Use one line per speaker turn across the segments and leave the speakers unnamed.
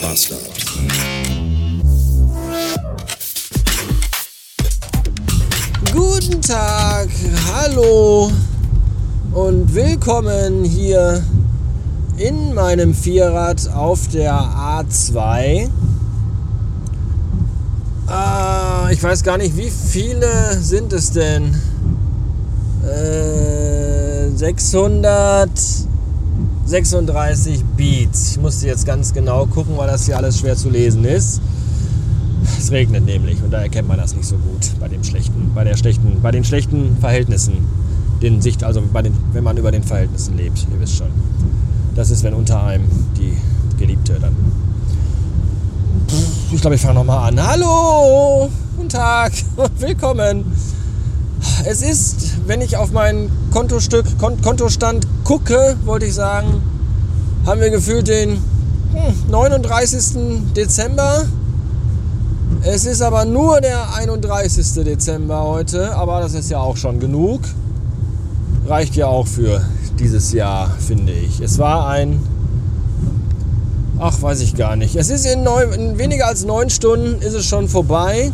Bastard.
Guten Tag, hallo und willkommen hier in meinem Vierrad auf der A2. Ah, ich weiß gar nicht, wie viele sind es denn? Äh, 636 Beats. Ich musste jetzt ganz genau gucken, weil das hier alles schwer zu lesen ist. Es regnet nämlich und da erkennt man das nicht so gut bei dem schlechten, bei der schlechten, bei den schlechten Verhältnissen. Den Sicht, also bei den, wenn man über den Verhältnissen lebt, ihr wisst schon. Das ist, wenn unter einem die Geliebte dann. Ich glaube, ich fange nochmal an. Hallo! Guten Tag willkommen. Es ist, wenn ich auf mein Kontostück, Kont Kontostand gucke, wollte ich sagen, haben wir gefühlt den hm, 39. Dezember. Es ist aber nur der 31. Dezember heute, aber das ist ja auch schon genug. Reicht ja auch für dieses Jahr, finde ich. Es war ein. Ach, weiß ich gar nicht. Es ist in, neun, in weniger als neun Stunden ist es schon vorbei.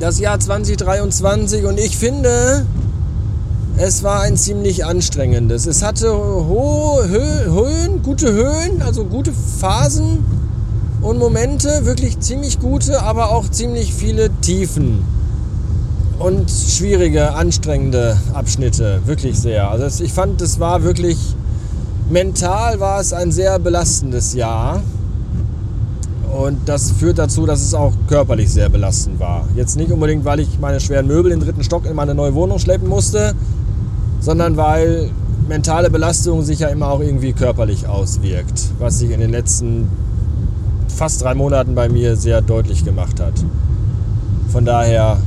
Das Jahr 2023 und ich finde, es war ein ziemlich anstrengendes. Es hatte hohe Höhen, gute Höhen, also gute Phasen und Momente, wirklich ziemlich gute, aber auch ziemlich viele Tiefen und schwierige, anstrengende Abschnitte, wirklich sehr. Also ich fand, es war wirklich mental war es ein sehr belastendes Jahr. Und das führt dazu, dass es auch körperlich sehr belastend war. Jetzt nicht unbedingt, weil ich meine schweren Möbel im dritten Stock in meine neue Wohnung schleppen musste, sondern weil mentale Belastung sich ja immer auch irgendwie körperlich auswirkt, was sich in den letzten fast drei Monaten bei mir sehr deutlich gemacht hat. Von daher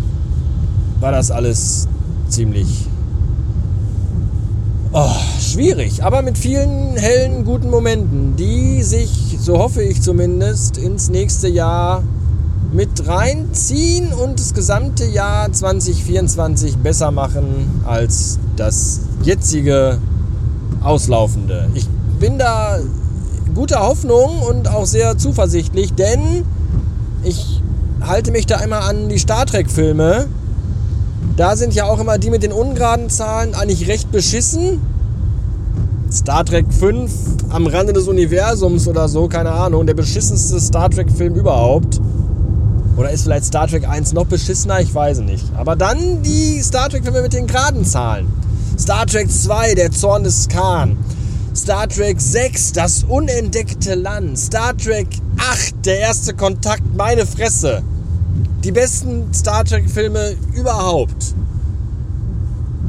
war das alles ziemlich oh, schwierig, aber mit vielen hellen, guten Momenten, die sich, so hoffe ich zumindest, ins nächste Jahr mit reinziehen und das gesamte Jahr 2024 besser machen als das jetzige auslaufende. Ich bin da guter Hoffnung und auch sehr zuversichtlich, denn ich halte mich da immer an die Star Trek-Filme. Da sind ja auch immer die mit den ungeraden Zahlen eigentlich recht beschissen. Star Trek 5 am Rande des Universums oder so, keine Ahnung, der beschissenste Star Trek-Film überhaupt. Oder ist vielleicht Star Trek 1 noch beschissener? Ich weiß nicht. Aber dann die Star Trek-Filme mit den geraden Zahlen. Star Trek 2, der Zorn des Khan. Star Trek 6, das unentdeckte Land. Star Trek 8, der erste Kontakt, meine Fresse. Die besten Star Trek-Filme überhaupt.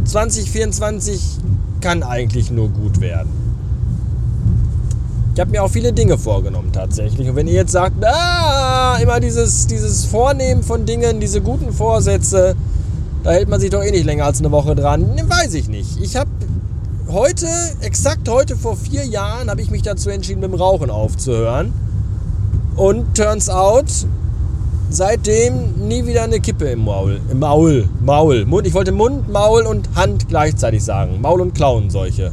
2024 kann eigentlich nur gut werden. Ich habe mir auch viele Dinge vorgenommen tatsächlich. Und wenn ihr jetzt sagt, ah, immer dieses, dieses Vornehmen von Dingen, diese guten Vorsätze, da hält man sich doch eh nicht länger als eine Woche dran. Weiß ich nicht. Ich habe heute, exakt heute vor vier Jahren, habe ich mich dazu entschieden, mit dem Rauchen aufzuhören. Und turns out, seitdem nie wieder eine Kippe im Maul. Im Maul, Maul, Mund. Ich wollte Mund, Maul und Hand gleichzeitig sagen. Maul und Klauen solche.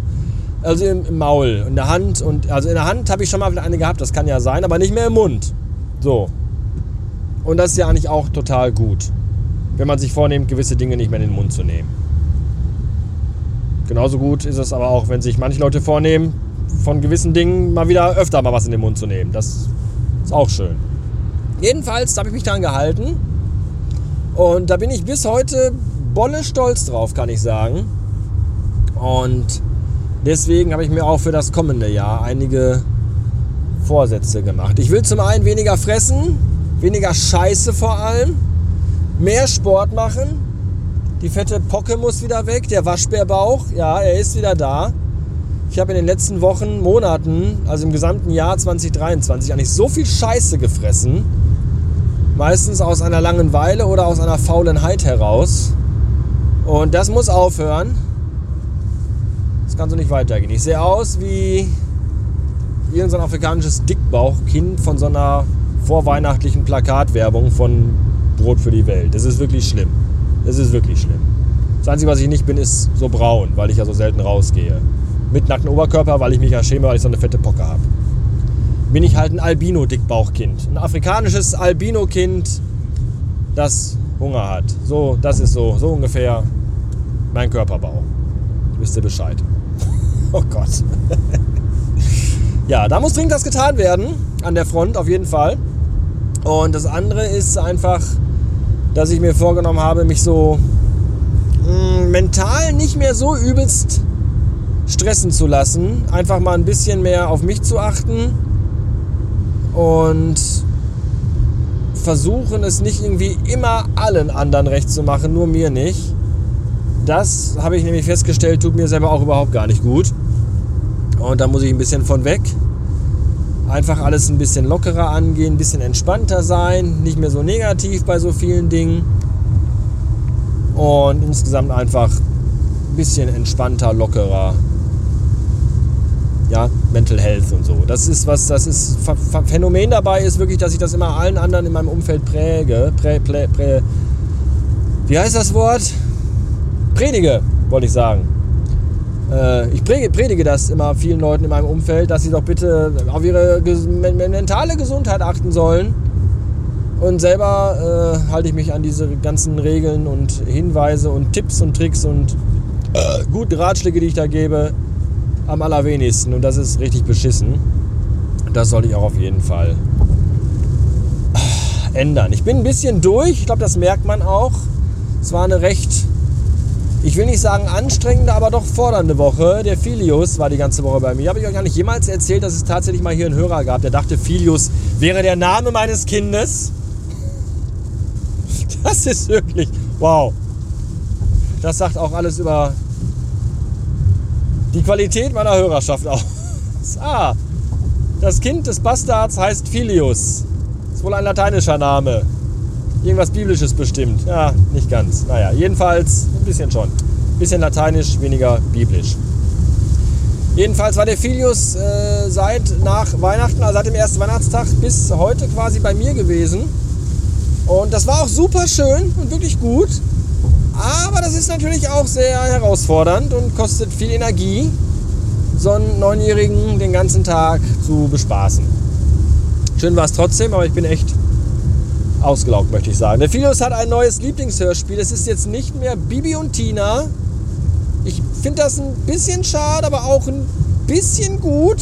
Also im, im Maul, in der Hand und also in der Hand habe ich schon mal eine gehabt, das kann ja sein, aber nicht mehr im Mund. So. Und das ist ja eigentlich auch total gut, wenn man sich vornimmt, gewisse Dinge nicht mehr in den Mund zu nehmen. Genauso gut ist es aber auch, wenn sich manche Leute vornehmen, von gewissen Dingen mal wieder öfter mal was in den Mund zu nehmen. Das ist auch schön. Jedenfalls habe ich mich daran gehalten. Und da bin ich bis heute bolle stolz drauf, kann ich sagen. Und deswegen habe ich mir auch für das kommende Jahr einige Vorsätze gemacht. Ich will zum einen weniger fressen, weniger Scheiße vor allem, mehr Sport machen, die fette Pocke muss wieder weg, der Waschbärbauch, ja, er ist wieder da. Ich habe in den letzten Wochen, Monaten, also im gesamten Jahr 2023 eigentlich so viel Scheiße gefressen. Meistens aus einer Langeweile oder aus einer Faulenheit heraus. Und das muss aufhören. Das kann so nicht weitergehen. Ich sehe aus wie irgendein afrikanisches Dickbauchkind von so einer vorweihnachtlichen Plakatwerbung von Brot für die Welt. Das ist wirklich schlimm. Es ist wirklich schlimm. Das Einzige, was ich nicht bin, ist so braun, weil ich ja so selten rausgehe. Mit nacktem Oberkörper, weil ich mich ja schäme, weil ich so eine fette Pocke habe. Bin ich halt ein Albino-Dickbauchkind. Ein afrikanisches Albino-Kind, das Hunger hat. So, das ist so, so ungefähr mein Körperbau. Wisst ihr Bescheid. oh Gott. ja, da muss dringend was getan werden. An der Front auf jeden Fall. Und das andere ist einfach, dass ich mir vorgenommen habe, mich so mh, mm, mental nicht mehr so übelst stressen zu lassen. Einfach mal ein bisschen mehr auf mich zu achten und versuchen es nicht irgendwie immer allen anderen recht zu machen, nur mir nicht. Das habe ich nämlich festgestellt, tut mir selber auch überhaupt gar nicht gut. Und da muss ich ein bisschen von weg. Einfach alles ein bisschen lockerer angehen, ein bisschen entspannter sein, nicht mehr so negativ bei so vielen Dingen. Und insgesamt einfach ein bisschen entspannter, lockerer ja, Mental Health und so. Das ist was, das ist Phänomen dabei ist wirklich, dass ich das immer allen anderen in meinem Umfeld präge, prä, prä, prä, wie heißt das Wort? Predige, wollte ich sagen. Äh, ich predige, predige das immer vielen Leuten in meinem Umfeld, dass sie doch bitte auf ihre mentale Gesundheit achten sollen. Und selber äh, halte ich mich an diese ganzen Regeln und Hinweise und Tipps und Tricks und äh, gute Ratschläge, die ich da gebe, am allerwenigsten und das ist richtig beschissen. Das sollte ich auch auf jeden Fall ändern. Ich bin ein bisschen durch, ich glaube, das merkt man auch. Es war eine recht, ich will nicht sagen anstrengende, aber doch fordernde Woche. Der Filius war die ganze Woche bei mir. Habe ich euch gar nicht jemals erzählt, dass es tatsächlich mal hier einen Hörer gab, der dachte, Filius wäre der Name meines Kindes. Das ist wirklich, wow. Das sagt auch alles über die Qualität meiner Hörerschaft aus. Ah, das Kind des Bastards heißt Filius. Ist wohl ein lateinischer Name. Irgendwas Biblisches bestimmt. Ja, nicht ganz. Naja, jedenfalls ein bisschen schon. Ein bisschen lateinisch, weniger biblisch. Jedenfalls war der Filius äh, seit nach Weihnachten, also seit dem ersten Weihnachtstag bis heute quasi bei mir gewesen. Und das war auch super schön und wirklich gut. Aber das ist natürlich auch sehr herausfordernd und kostet viel Energie, so einen Neunjährigen den ganzen Tag zu bespaßen. Schön war es trotzdem, aber ich bin echt ausgelaugt, möchte ich sagen. Der Filius hat ein neues Lieblingshörspiel. Es ist jetzt nicht mehr Bibi und Tina. Ich finde das ein bisschen schade, aber auch ein bisschen gut.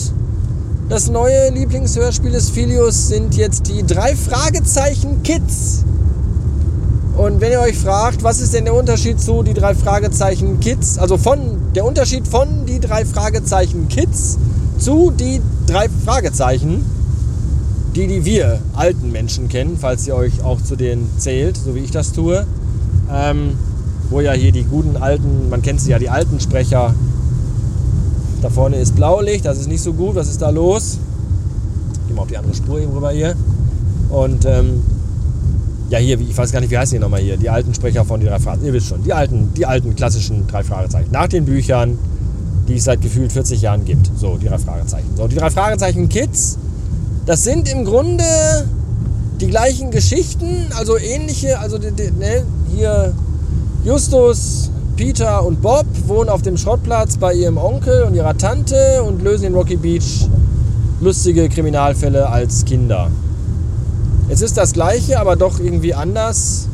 Das neue Lieblingshörspiel des Filius sind jetzt die drei Fragezeichen Kids. Und wenn ihr euch fragt, was ist denn der Unterschied zu die drei Fragezeichen Kids, also von der Unterschied von die drei Fragezeichen Kids zu die drei Fragezeichen, die die wir alten Menschen kennen, falls ihr euch auch zu denen zählt, so wie ich das tue, ähm, wo ja hier die guten alten, man kennt sie ja, die alten Sprecher. Da vorne ist Blaulicht, das ist nicht so gut, was ist da los? Gehen wir auf die andere Spur eben rüber hier. Und ähm, ja, hier, ich weiß gar nicht, wie heißen die nochmal hier? Die alten Sprecher von die drei Fragezeichen. Ihr wisst schon, die alten, die alten klassischen drei Fragezeichen. Nach den Büchern, die es seit gefühlt 40 Jahren gibt. So, die drei Fragezeichen. So, die drei Fragezeichen Kids, das sind im Grunde die gleichen Geschichten, also ähnliche, also ne, hier Justus, Peter und Bob wohnen auf dem Schrottplatz bei ihrem Onkel und ihrer Tante und lösen in Rocky Beach lustige Kriminalfälle als Kinder. Es ist das gleiche, aber doch irgendwie anders.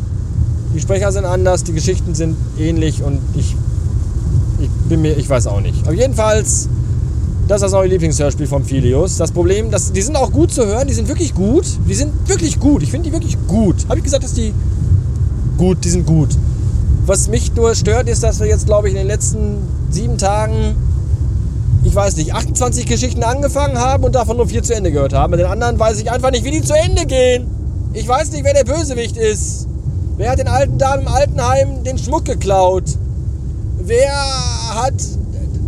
Die Sprecher sind anders, die Geschichten sind ähnlich und ich, ich bin mir, ich weiß auch nicht. Aber jedenfalls, das ist das neue Lieblingshörspiel von Filius. Das Problem, dass, die sind auch gut zu hören, die sind wirklich gut. Die sind wirklich gut. Ich finde die wirklich gut. Habe ich gesagt, dass die gut, die sind gut. Was mich nur stört, ist, dass wir jetzt, glaube ich, in den letzten sieben Tagen ich weiß nicht, 28 Geschichten angefangen haben und davon nur vier zu Ende gehört haben. Bei den anderen weiß ich einfach nicht, wie die zu Ende gehen. Ich weiß nicht, wer der Bösewicht ist. Wer hat den alten Damen im Altenheim den Schmuck geklaut? Wer hat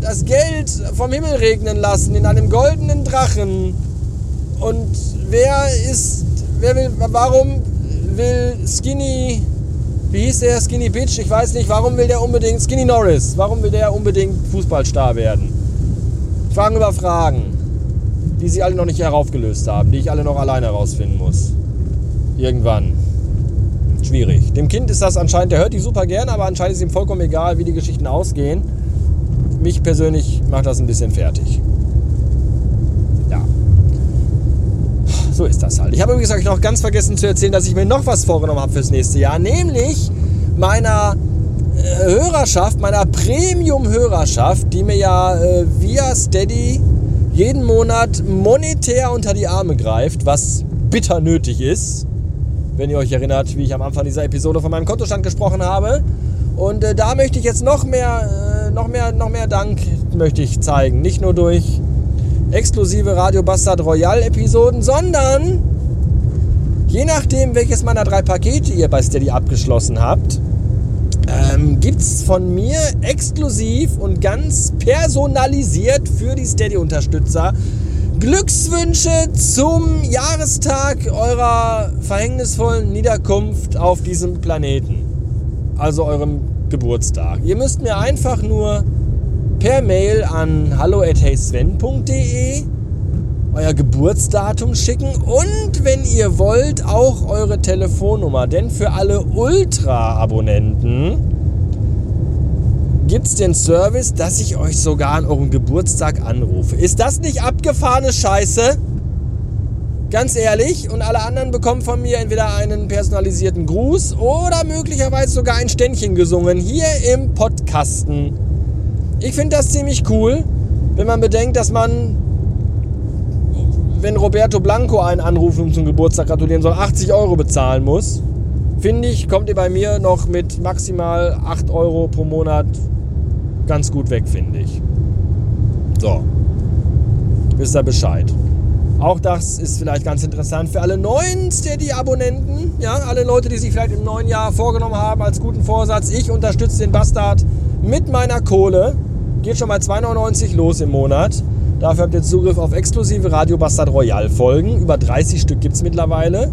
das Geld vom Himmel regnen lassen in einem goldenen Drachen? Und wer ist, wer will, warum will Skinny, wie hieß der Skinny Bitch? Ich weiß nicht, warum will der unbedingt, Skinny Norris, warum will der unbedingt Fußballstar werden? Fragen über Fragen, die sie alle noch nicht heraufgelöst haben, die ich alle noch alleine herausfinden muss. Irgendwann. Schwierig. Dem Kind ist das anscheinend, der hört die super gern, aber anscheinend ist ihm vollkommen egal, wie die Geschichten ausgehen. Mich persönlich macht das ein bisschen fertig. Ja. so ist das halt. Ich habe übrigens euch noch ganz vergessen zu erzählen, dass ich mir noch was vorgenommen habe fürs nächste Jahr, nämlich meiner Hörerschaft, meiner Premium-Hörerschaft, die mir ja äh, via Steady jeden Monat monetär unter die Arme greift, was bitter nötig ist. Wenn ihr euch erinnert, wie ich am Anfang dieser Episode von meinem Kontostand gesprochen habe. Und äh, da möchte ich jetzt noch mehr, äh, noch mehr, noch mehr Dank möchte ich zeigen. Nicht nur durch exklusive Radio Bastard Royal Episoden, sondern je nachdem, welches meiner drei Pakete ihr bei Steady abgeschlossen habt, ähm, gibt es von mir exklusiv und ganz personalisiert für die Steady-Unterstützer Glückswünsche zum Jahrestag eurer verhängnisvollen Niederkunft auf diesem Planeten. Also eurem Geburtstag. Ihr müsst mir einfach nur per Mail an hallo@heysven.de euer Geburtsdatum schicken und wenn ihr wollt auch eure Telefonnummer, denn für alle Ultra-Abonnenten gibt es den Service, dass ich euch sogar an eurem Geburtstag anrufe. Ist das nicht abgefahrene Scheiße? Ganz ehrlich, und alle anderen bekommen von mir entweder einen personalisierten Gruß oder möglicherweise sogar ein Ständchen gesungen hier im Podcasten. Ich finde das ziemlich cool, wenn man bedenkt, dass man, wenn Roberto Blanco einen anrufen und zum Geburtstag gratulieren soll, 80 Euro bezahlen muss. Finde ich, kommt ihr bei mir noch mit maximal 8 Euro pro Monat ganz gut weg, finde ich. So, wisst ihr Bescheid. Auch das ist vielleicht ganz interessant für alle neuen Steady-Abonnenten. Ja, alle Leute, die sich vielleicht im neuen Jahr vorgenommen haben als guten Vorsatz. Ich unterstütze den Bastard mit meiner Kohle. Geht schon mal 2,99 los im Monat. Dafür habt ihr Zugriff auf exklusive Radio Bastard Royal Folgen. Über 30 Stück gibt es mittlerweile.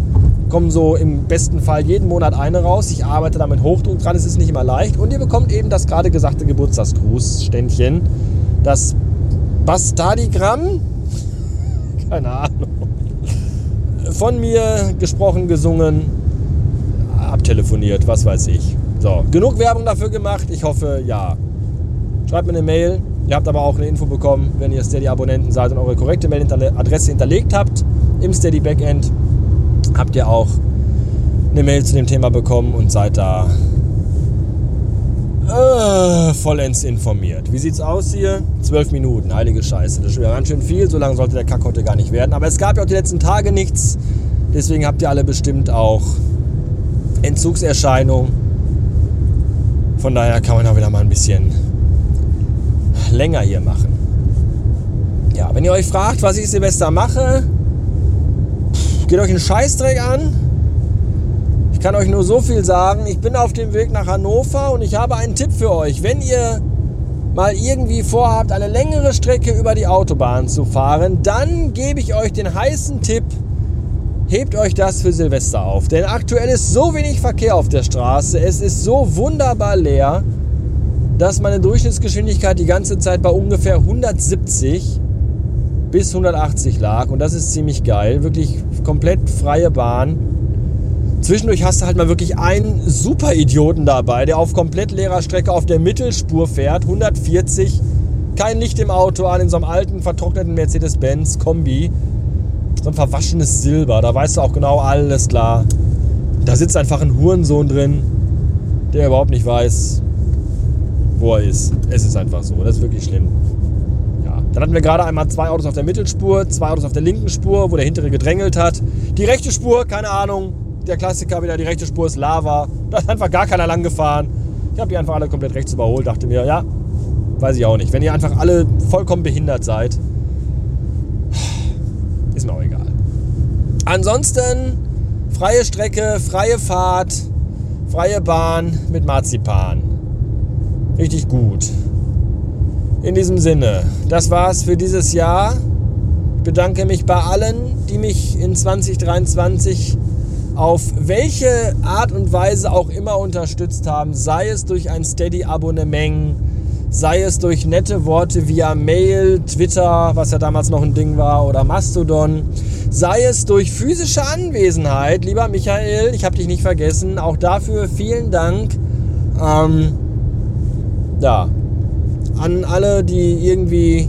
Kommen so im besten Fall jeden Monat eine raus. Ich arbeite damit Hochdruck dran, es ist nicht immer leicht. Und ihr bekommt eben das gerade gesagte Geburtstagsgrußständchen. Das Bastardigramm. Keine Ahnung. Von mir gesprochen, gesungen, abtelefoniert, was weiß ich. So, genug Werbung dafür gemacht. Ich hoffe, ja. Schreibt mir eine Mail. Ihr habt aber auch eine Info bekommen, wenn ihr Steady-Abonnenten seid und eure korrekte Mailadresse hinterlegt habt im Steady Backend, habt ihr auch eine Mail zu dem Thema bekommen und seid da äh, vollends informiert. Wie sieht's aus hier? Zwölf Minuten, heilige Scheiße. Das ist schon ganz schön viel. So lange sollte der Kack heute gar nicht werden. Aber es gab ja auch die letzten Tage nichts. Deswegen habt ihr alle bestimmt auch Entzugserscheinungen. Von daher kann man auch wieder mal ein bisschen länger hier machen. Ja, wenn ihr euch fragt, was ich Silvester mache, geht euch einen Scheißdreck an. Ich kann euch nur so viel sagen. Ich bin auf dem Weg nach Hannover und ich habe einen Tipp für euch. Wenn ihr mal irgendwie vorhabt, eine längere Strecke über die Autobahn zu fahren, dann gebe ich euch den heißen Tipp, hebt euch das für Silvester auf. Denn aktuell ist so wenig Verkehr auf der Straße, es ist so wunderbar leer dass meine Durchschnittsgeschwindigkeit die ganze Zeit bei ungefähr 170 bis 180 lag. Und das ist ziemlich geil. Wirklich komplett freie Bahn. Zwischendurch hast du halt mal wirklich einen Super-Idioten dabei, der auf komplett leerer Strecke auf der Mittelspur fährt. 140, kein Licht im Auto an, in so einem alten, vertrockneten Mercedes-Benz Kombi. So ein verwaschenes Silber. Da weißt du auch genau, alles klar. Da sitzt einfach ein Hurensohn drin, der überhaupt nicht weiß, wo er ist. Es ist einfach so. Das ist wirklich schlimm. Ja. Dann hatten wir gerade einmal zwei Autos auf der Mittelspur, zwei Autos auf der linken Spur, wo der hintere gedrängelt hat. Die rechte Spur, keine Ahnung. Der Klassiker wieder, die rechte Spur ist Lava. Da ist einfach gar keiner lang gefahren. Ich habe die einfach alle komplett rechts überholt. Dachte mir, ja, weiß ich auch nicht. Wenn ihr einfach alle vollkommen behindert seid, ist mir auch egal. Ansonsten freie Strecke, freie Fahrt, freie Bahn mit Marzipan richtig gut. In diesem Sinne, das war's für dieses Jahr. Ich bedanke mich bei allen, die mich in 2023 auf welche Art und Weise auch immer unterstützt haben, sei es durch ein Steady-Abonnement, sei es durch nette Worte via Mail, Twitter, was ja damals noch ein Ding war, oder Mastodon, sei es durch physische Anwesenheit. Lieber Michael, ich habe dich nicht vergessen, auch dafür vielen Dank. Ähm, ja, an alle, die irgendwie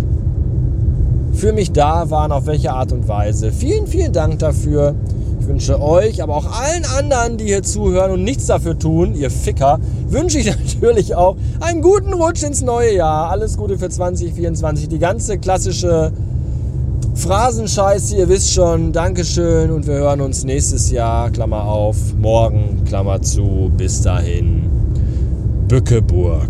für mich da waren, auf welche Art und Weise. Vielen, vielen Dank dafür. Ich wünsche euch, aber auch allen anderen, die hier zuhören und nichts dafür tun, ihr Ficker, wünsche ich natürlich auch einen guten Rutsch ins neue Jahr. Alles Gute für 2024. Die ganze klassische Phrasenscheiße, ihr wisst schon. Dankeschön und wir hören uns nächstes Jahr, Klammer auf, morgen, Klammer zu. Bis dahin. Bückeburg.